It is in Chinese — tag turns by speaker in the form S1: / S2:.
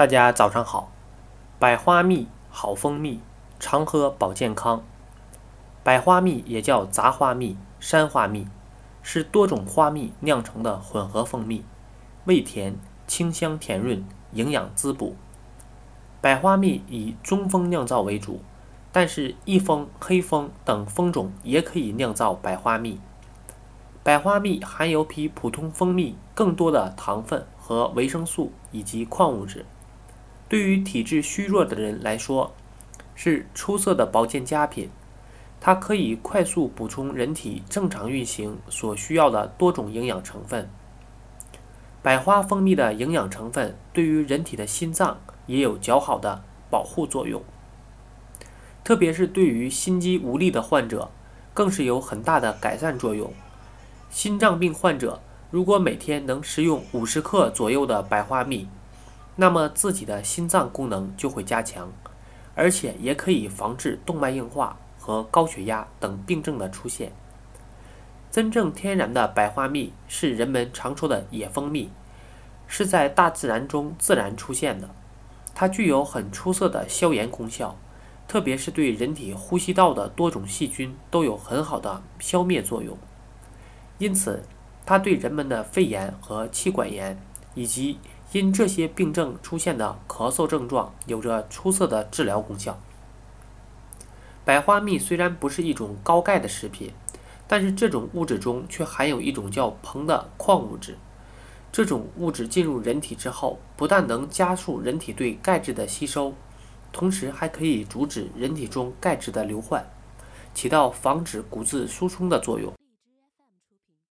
S1: 大家早上好，百花蜜好蜂蜜，常喝保健康。百花蜜也叫杂花蜜、山花蜜，是多种花蜜酿成的混合蜂蜜，味甜、清香甜润，营养滋补。百花蜜以中蜂酿造为主，但是益蜂、黑蜂等蜂种也可以酿造百花蜜。百花蜜含有比普通蜂蜜更多的糖分和维生素以及矿物质。对于体质虚弱的人来说，是出色的保健佳品。它可以快速补充人体正常运行所需要的多种营养成分。百花蜂蜜的营养成分对于人体的心脏也有较好的保护作用，特别是对于心肌无力的患者，更是有很大的改善作用。心脏病患者如果每天能食用五十克左右的百花蜜，那么自己的心脏功能就会加强，而且也可以防治动脉硬化和高血压等病症的出现。真正天然的百花蜜是人们常说的野蜂蜜，是在大自然中自然出现的。它具有很出色的消炎功效，特别是对人体呼吸道的多种细菌都有很好的消灭作用。因此，它对人们的肺炎和气管炎以及因这些病症出现的咳嗽症状有着出色的治疗功效。百花蜜虽然不是一种高钙的食品，但是这种物质中却含有一种叫硼的矿物质。这种物质进入人体之后，不但能加速人体对钙质的吸收，同时还可以阻止人体中钙质的流换，起到防止骨质疏松的作用。